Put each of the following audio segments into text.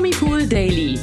Promipool Daily.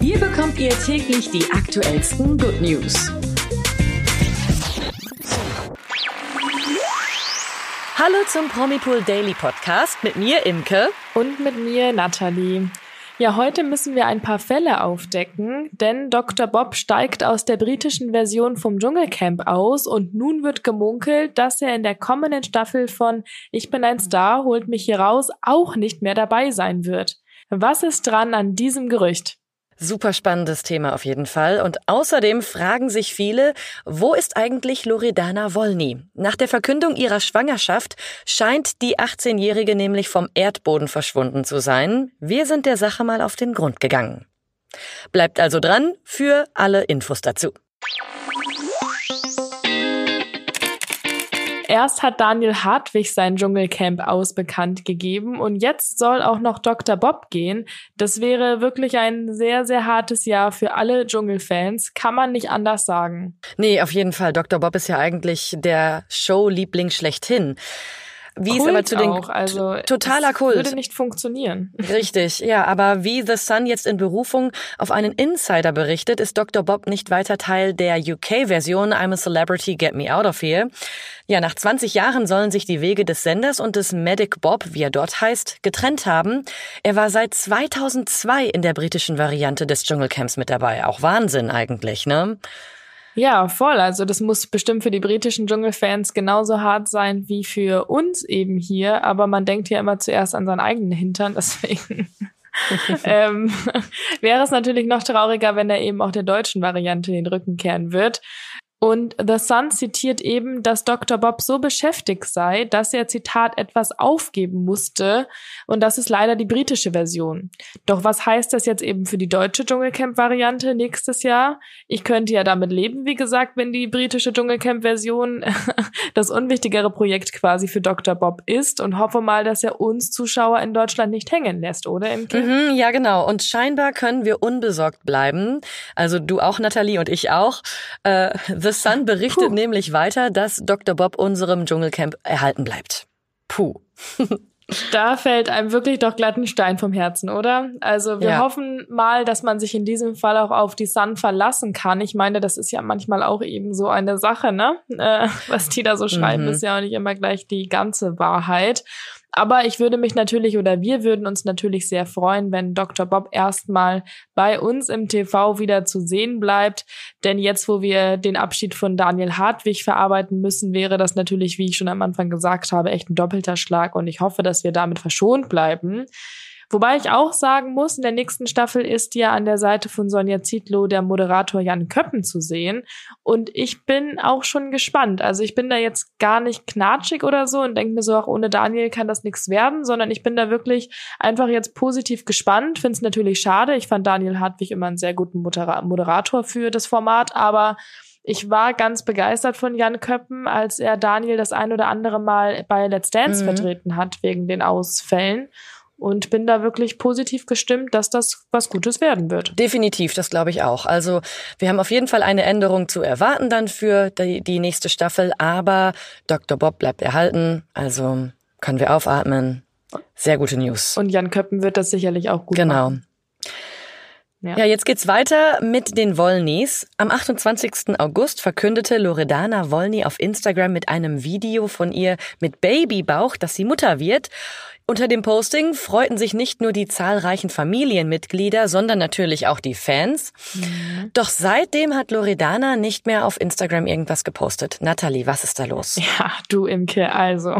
Hier bekommt ihr täglich die aktuellsten Good News. Hallo zum Promipool Daily Podcast mit mir Imke und mit mir Nathalie. Ja, heute müssen wir ein paar Fälle aufdecken, denn Dr. Bob steigt aus der britischen Version vom Dschungelcamp aus und nun wird gemunkelt, dass er in der kommenden Staffel von Ich bin ein Star, holt mich hier raus auch nicht mehr dabei sein wird. Was ist dran an diesem Gerücht? Super spannendes Thema auf jeden Fall. Und außerdem fragen sich viele, wo ist eigentlich Loredana Wolny? Nach der Verkündung ihrer Schwangerschaft scheint die 18-Jährige nämlich vom Erdboden verschwunden zu sein. Wir sind der Sache mal auf den Grund gegangen. Bleibt also dran für alle Infos dazu. Erst hat Daniel Hartwig sein Dschungelcamp aus bekannt gegeben und jetzt soll auch noch Dr. Bob gehen. Das wäre wirklich ein sehr, sehr hartes Jahr für alle Dschungelfans. Kann man nicht anders sagen. Nee, auf jeden Fall. Dr. Bob ist ja eigentlich der Show-Liebling schlechthin. Wie Kult es aber zu den auch, also totaler Kult würde nicht funktionieren. Richtig, ja, aber wie The Sun jetzt in Berufung auf einen Insider berichtet, ist Dr. Bob nicht weiter Teil der UK-Version I'm a Celebrity, Get Me Out of Here. Ja, nach 20 Jahren sollen sich die Wege des Senders und des Medic Bob, wie er dort heißt, getrennt haben. Er war seit 2002 in der britischen Variante des Dschungelcamps mit dabei. Auch Wahnsinn eigentlich, ne? Ja, voll. Also das muss bestimmt für die britischen Dschungelfans genauso hart sein wie für uns eben hier. Aber man denkt ja immer zuerst an seinen eigenen Hintern, deswegen. ähm, wäre es natürlich noch trauriger, wenn er eben auch der deutschen Variante den Rücken kehren wird. Und The Sun zitiert eben, dass Dr. Bob so beschäftigt sei, dass er, Zitat, etwas aufgeben musste. Und das ist leider die britische Version. Doch was heißt das jetzt eben für die deutsche Dschungelcamp-Variante nächstes Jahr? Ich könnte ja damit leben, wie gesagt, wenn die britische Dschungelcamp-Version das unwichtigere Projekt quasi für Dr. Bob ist und hoffe mal, dass er uns Zuschauer in Deutschland nicht hängen lässt, oder Imke? Mhm, ja, genau. Und scheinbar können wir unbesorgt bleiben. Also du auch, Nathalie, und ich auch. Äh, The Sun berichtet Puh. nämlich weiter, dass Dr. Bob unserem Dschungelcamp erhalten bleibt. Puh. Da fällt einem wirklich doch glatt ein Stein vom Herzen, oder? Also wir ja. hoffen mal, dass man sich in diesem Fall auch auf die Sun verlassen kann. Ich meine, das ist ja manchmal auch eben so eine Sache, ne? Äh, was die da so schreiben, mhm. ist ja auch nicht immer gleich die ganze Wahrheit. Aber ich würde mich natürlich oder wir würden uns natürlich sehr freuen, wenn Dr. Bob erstmal bei uns im TV wieder zu sehen bleibt. Denn jetzt, wo wir den Abschied von Daniel Hartwig verarbeiten müssen, wäre das natürlich, wie ich schon am Anfang gesagt habe, echt ein doppelter Schlag. Und ich hoffe, dass wir damit verschont bleiben. Wobei ich auch sagen muss, in der nächsten Staffel ist ja an der Seite von Sonja Zietlow der Moderator Jan Köppen zu sehen. Und ich bin auch schon gespannt. Also ich bin da jetzt gar nicht knatschig oder so und denke mir so, auch ohne Daniel kann das nichts werden, sondern ich bin da wirklich einfach jetzt positiv gespannt. Finde es natürlich schade. Ich fand Daniel Hartwig immer einen sehr guten Moderator für das Format, aber ich war ganz begeistert von Jan Köppen, als er Daniel das ein oder andere Mal bei Let's Dance mhm. vertreten hat wegen den Ausfällen und bin da wirklich positiv gestimmt, dass das was Gutes werden wird. Definitiv, das glaube ich auch. Also wir haben auf jeden Fall eine Änderung zu erwarten dann für die, die nächste Staffel, aber Dr. Bob bleibt erhalten, also können wir aufatmen. Sehr gute News. Und Jan Köppen wird das sicherlich auch gut genau. machen. Ja. ja, jetzt geht's weiter mit den Wollnys. Am 28. August verkündete Loredana Wollny auf Instagram mit einem Video von ihr mit Babybauch, dass sie Mutter wird. Unter dem Posting freuten sich nicht nur die zahlreichen Familienmitglieder, sondern natürlich auch die Fans. Mhm. Doch seitdem hat Loredana nicht mehr auf Instagram irgendwas gepostet. Natalie, was ist da los? Ja, du Imke, also.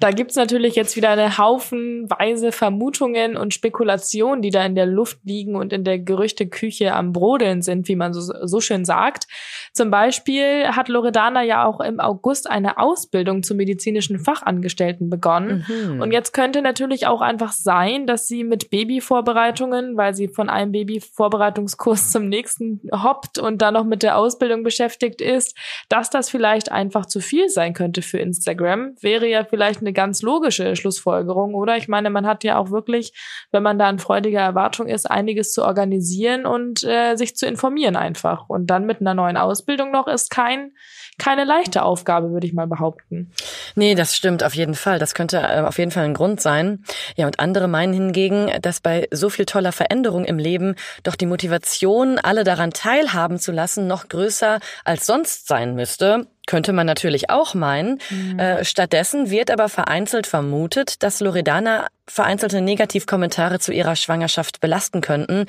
Da gibt's natürlich jetzt wieder eine haufenweise Vermutungen und Spekulationen, die da in der Luft liegen und in der Gerüchteküche am Brodeln sind, wie man so, so schön sagt. Zum Beispiel hat Loredana ja auch im August eine Ausbildung zum medizinischen Fachangestellten begonnen. Mhm. Und jetzt könnte natürlich auch einfach sein, dass sie mit Babyvorbereitungen, weil sie von einem Babyvorbereitungskurs zum nächsten hoppt und dann noch mit der Ausbildung beschäftigt ist, dass das vielleicht einfach zu viel sein könnte für Instagram. Wäre ja vielleicht eine ganz logische Schlussfolgerung, oder? Ich meine, man hat ja auch wirklich, wenn man da in freudiger Erwartung ist, einiges zu organisieren und äh, sich zu informieren einfach. Und dann mit einer neuen Ausbildung noch ist kein keine leichte Aufgabe, würde ich mal behaupten. Nee, das stimmt auf jeden Fall. Das könnte äh, auf jeden Fall ein Grund sein. Ja, und andere meinen hingegen, dass bei so viel toller Veränderung im Leben doch die Motivation, alle daran teilhaben zu lassen, noch größer als sonst sein müsste. Könnte man natürlich auch meinen. Mhm. Äh, stattdessen wird aber vereinzelt vermutet, dass Loredana vereinzelte Negativkommentare zu ihrer Schwangerschaft belasten könnten.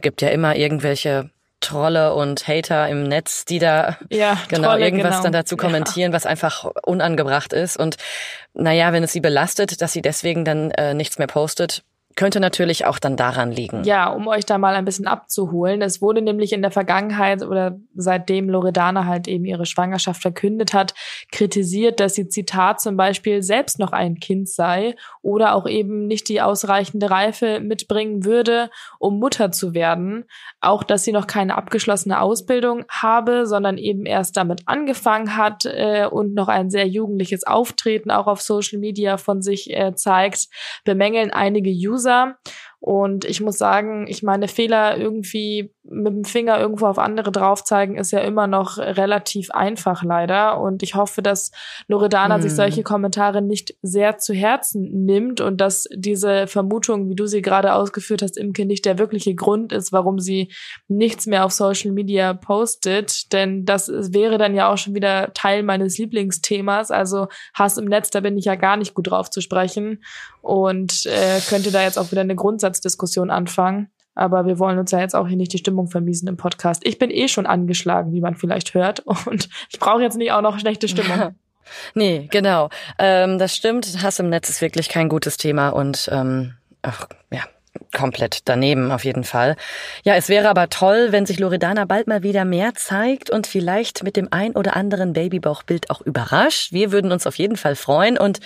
Gibt ja immer irgendwelche Trolle und Hater im Netz, die da ja, genau Trolle, irgendwas genau. dann dazu kommentieren, ja. was einfach unangebracht ist. Und naja, wenn es sie belastet, dass sie deswegen dann äh, nichts mehr postet, könnte natürlich auch dann daran liegen. Ja, um euch da mal ein bisschen abzuholen. Es wurde nämlich in der Vergangenheit oder seitdem Loredana halt eben ihre Schwangerschaft verkündet hat, kritisiert, dass sie Zitat zum Beispiel selbst noch ein Kind sei oder auch eben nicht die ausreichende Reife mitbringen würde, um Mutter zu werden. Auch, dass sie noch keine abgeschlossene Ausbildung habe, sondern eben erst damit angefangen hat äh, und noch ein sehr jugendliches Auftreten auch auf Social Media von sich äh, zeigt, bemängeln einige User User. Und ich muss sagen, ich meine, Fehler irgendwie mit dem Finger irgendwo auf andere drauf zeigen, ist ja immer noch relativ einfach leider. Und ich hoffe, dass Loredana mm. sich solche Kommentare nicht sehr zu Herzen nimmt und dass diese Vermutung, wie du sie gerade ausgeführt hast, Imke, nicht der wirkliche Grund ist, warum sie nichts mehr auf Social Media postet. Denn das wäre dann ja auch schon wieder Teil meines Lieblingsthemas. Also Hass im Netz, da bin ich ja gar nicht gut drauf zu sprechen und äh, könnte da jetzt auch wieder eine Grundsatzdiskussion anfangen. Aber wir wollen uns ja jetzt auch hier nicht die Stimmung vermiesen im Podcast. Ich bin eh schon angeschlagen, wie man vielleicht hört. Und ich brauche jetzt nicht auch noch schlechte Stimmung. nee, genau. Ähm, das stimmt. Hass im Netz ist wirklich kein gutes Thema und ähm, ach, ja, komplett daneben auf jeden Fall. Ja, es wäre aber toll, wenn sich Loredana bald mal wieder mehr zeigt und vielleicht mit dem ein oder anderen Babybauchbild auch überrascht. Wir würden uns auf jeden Fall freuen und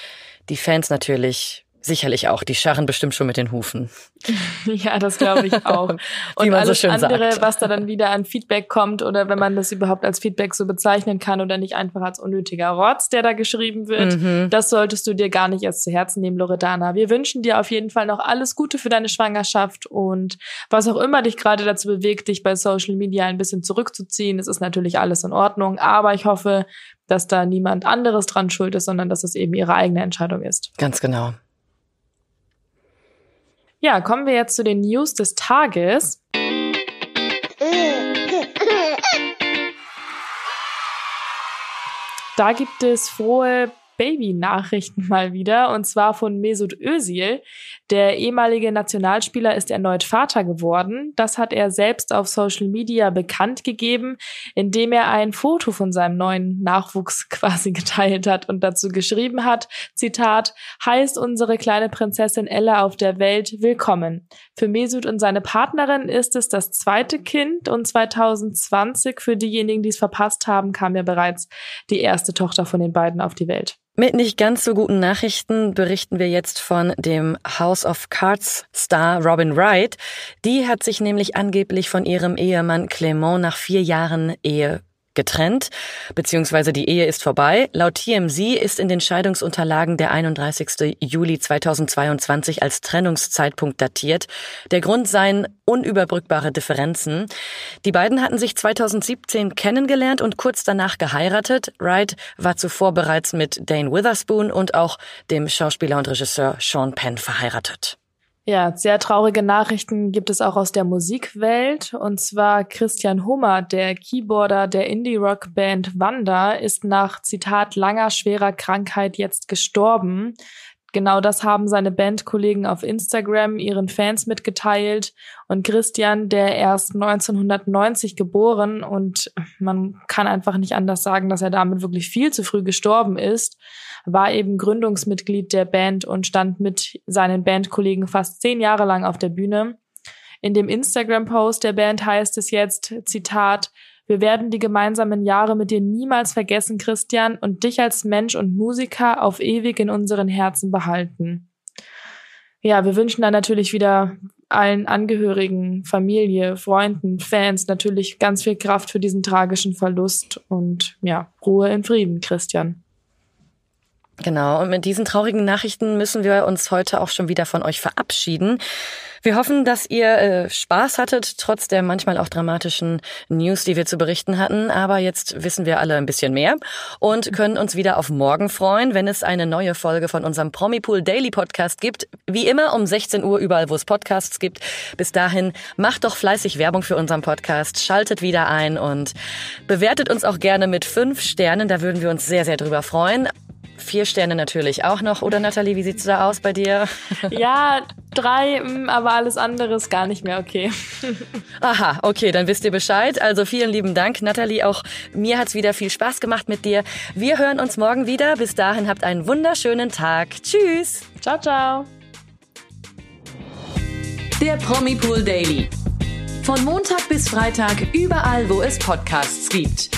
die Fans natürlich Sicherlich auch. Die scharren bestimmt schon mit den Hufen. ja, das glaube ich auch. Und alles so andere, sagt. was da dann wieder an Feedback kommt oder wenn man das überhaupt als Feedback so bezeichnen kann oder nicht einfach als unnötiger Rotz, der da geschrieben wird, mhm. das solltest du dir gar nicht erst zu Herzen nehmen, Loredana. Wir wünschen dir auf jeden Fall noch alles Gute für deine Schwangerschaft und was auch immer dich gerade dazu bewegt, dich bei Social Media ein bisschen zurückzuziehen. Es ist natürlich alles in Ordnung, aber ich hoffe, dass da niemand anderes dran schuld ist, sondern dass es eben ihre eigene Entscheidung ist. Ganz genau. Ja, kommen wir jetzt zu den News des Tages. Da gibt es frohe Baby-Nachrichten mal wieder, und zwar von Mesut Özil. Der ehemalige Nationalspieler ist erneut Vater geworden. Das hat er selbst auf Social Media bekannt gegeben, indem er ein Foto von seinem neuen Nachwuchs quasi geteilt hat und dazu geschrieben hat, Zitat, heißt unsere kleine Prinzessin Ella auf der Welt willkommen. Für Mesut und seine Partnerin ist es das zweite Kind und 2020 für diejenigen, die es verpasst haben, kam ja bereits die erste Tochter von den beiden auf die Welt. Mit nicht ganz so guten Nachrichten berichten wir jetzt von dem House of Cards Star Robin Wright. Die hat sich nämlich angeblich von ihrem Ehemann Clement nach vier Jahren Ehe getrennt, beziehungsweise die Ehe ist vorbei. Laut TMZ ist in den Scheidungsunterlagen der 31. Juli 2022 als Trennungszeitpunkt datiert. Der Grund seien unüberbrückbare Differenzen. Die beiden hatten sich 2017 kennengelernt und kurz danach geheiratet. Wright war zuvor bereits mit Dane Witherspoon und auch dem Schauspieler und Regisseur Sean Penn verheiratet. Ja, sehr traurige Nachrichten gibt es auch aus der Musikwelt. Und zwar Christian Hummer, der Keyboarder der Indie-Rock-Band Wanda, ist nach Zitat langer schwerer Krankheit jetzt gestorben. Genau das haben seine Bandkollegen auf Instagram ihren Fans mitgeteilt. Und Christian, der erst 1990 geboren und man kann einfach nicht anders sagen, dass er damit wirklich viel zu früh gestorben ist, war eben Gründungsmitglied der Band und stand mit seinen Bandkollegen fast zehn Jahre lang auf der Bühne. In dem Instagram-Post der Band heißt es jetzt, Zitat, wir werden die gemeinsamen Jahre mit dir niemals vergessen, Christian, und dich als Mensch und Musiker auf ewig in unseren Herzen behalten. Ja, wir wünschen dann natürlich wieder allen Angehörigen, Familie, Freunden, Fans natürlich ganz viel Kraft für diesen tragischen Verlust und ja, Ruhe in Frieden, Christian. Genau, und mit diesen traurigen Nachrichten müssen wir uns heute auch schon wieder von euch verabschieden. Wir hoffen, dass ihr äh, Spaß hattet, trotz der manchmal auch dramatischen News, die wir zu berichten hatten. Aber jetzt wissen wir alle ein bisschen mehr und können uns wieder auf morgen freuen, wenn es eine neue Folge von unserem Promipool Daily Podcast gibt. Wie immer um 16 Uhr überall, wo es Podcasts gibt. Bis dahin macht doch fleißig Werbung für unseren Podcast, schaltet wieder ein und bewertet uns auch gerne mit fünf Sternen. Da würden wir uns sehr, sehr drüber freuen. Vier Sterne natürlich auch noch. Oder Nathalie, wie sieht's da aus bei dir? Ja, drei, mm, aber alles andere ist gar nicht mehr okay. Aha, okay, dann wisst ihr Bescheid. Also vielen lieben Dank, Nathalie. Auch mir hat's wieder viel Spaß gemacht mit dir. Wir hören uns morgen wieder. Bis dahin habt einen wunderschönen Tag. Tschüss. Ciao, ciao. Der Promipool Daily. Von Montag bis Freitag überall, wo es Podcasts gibt.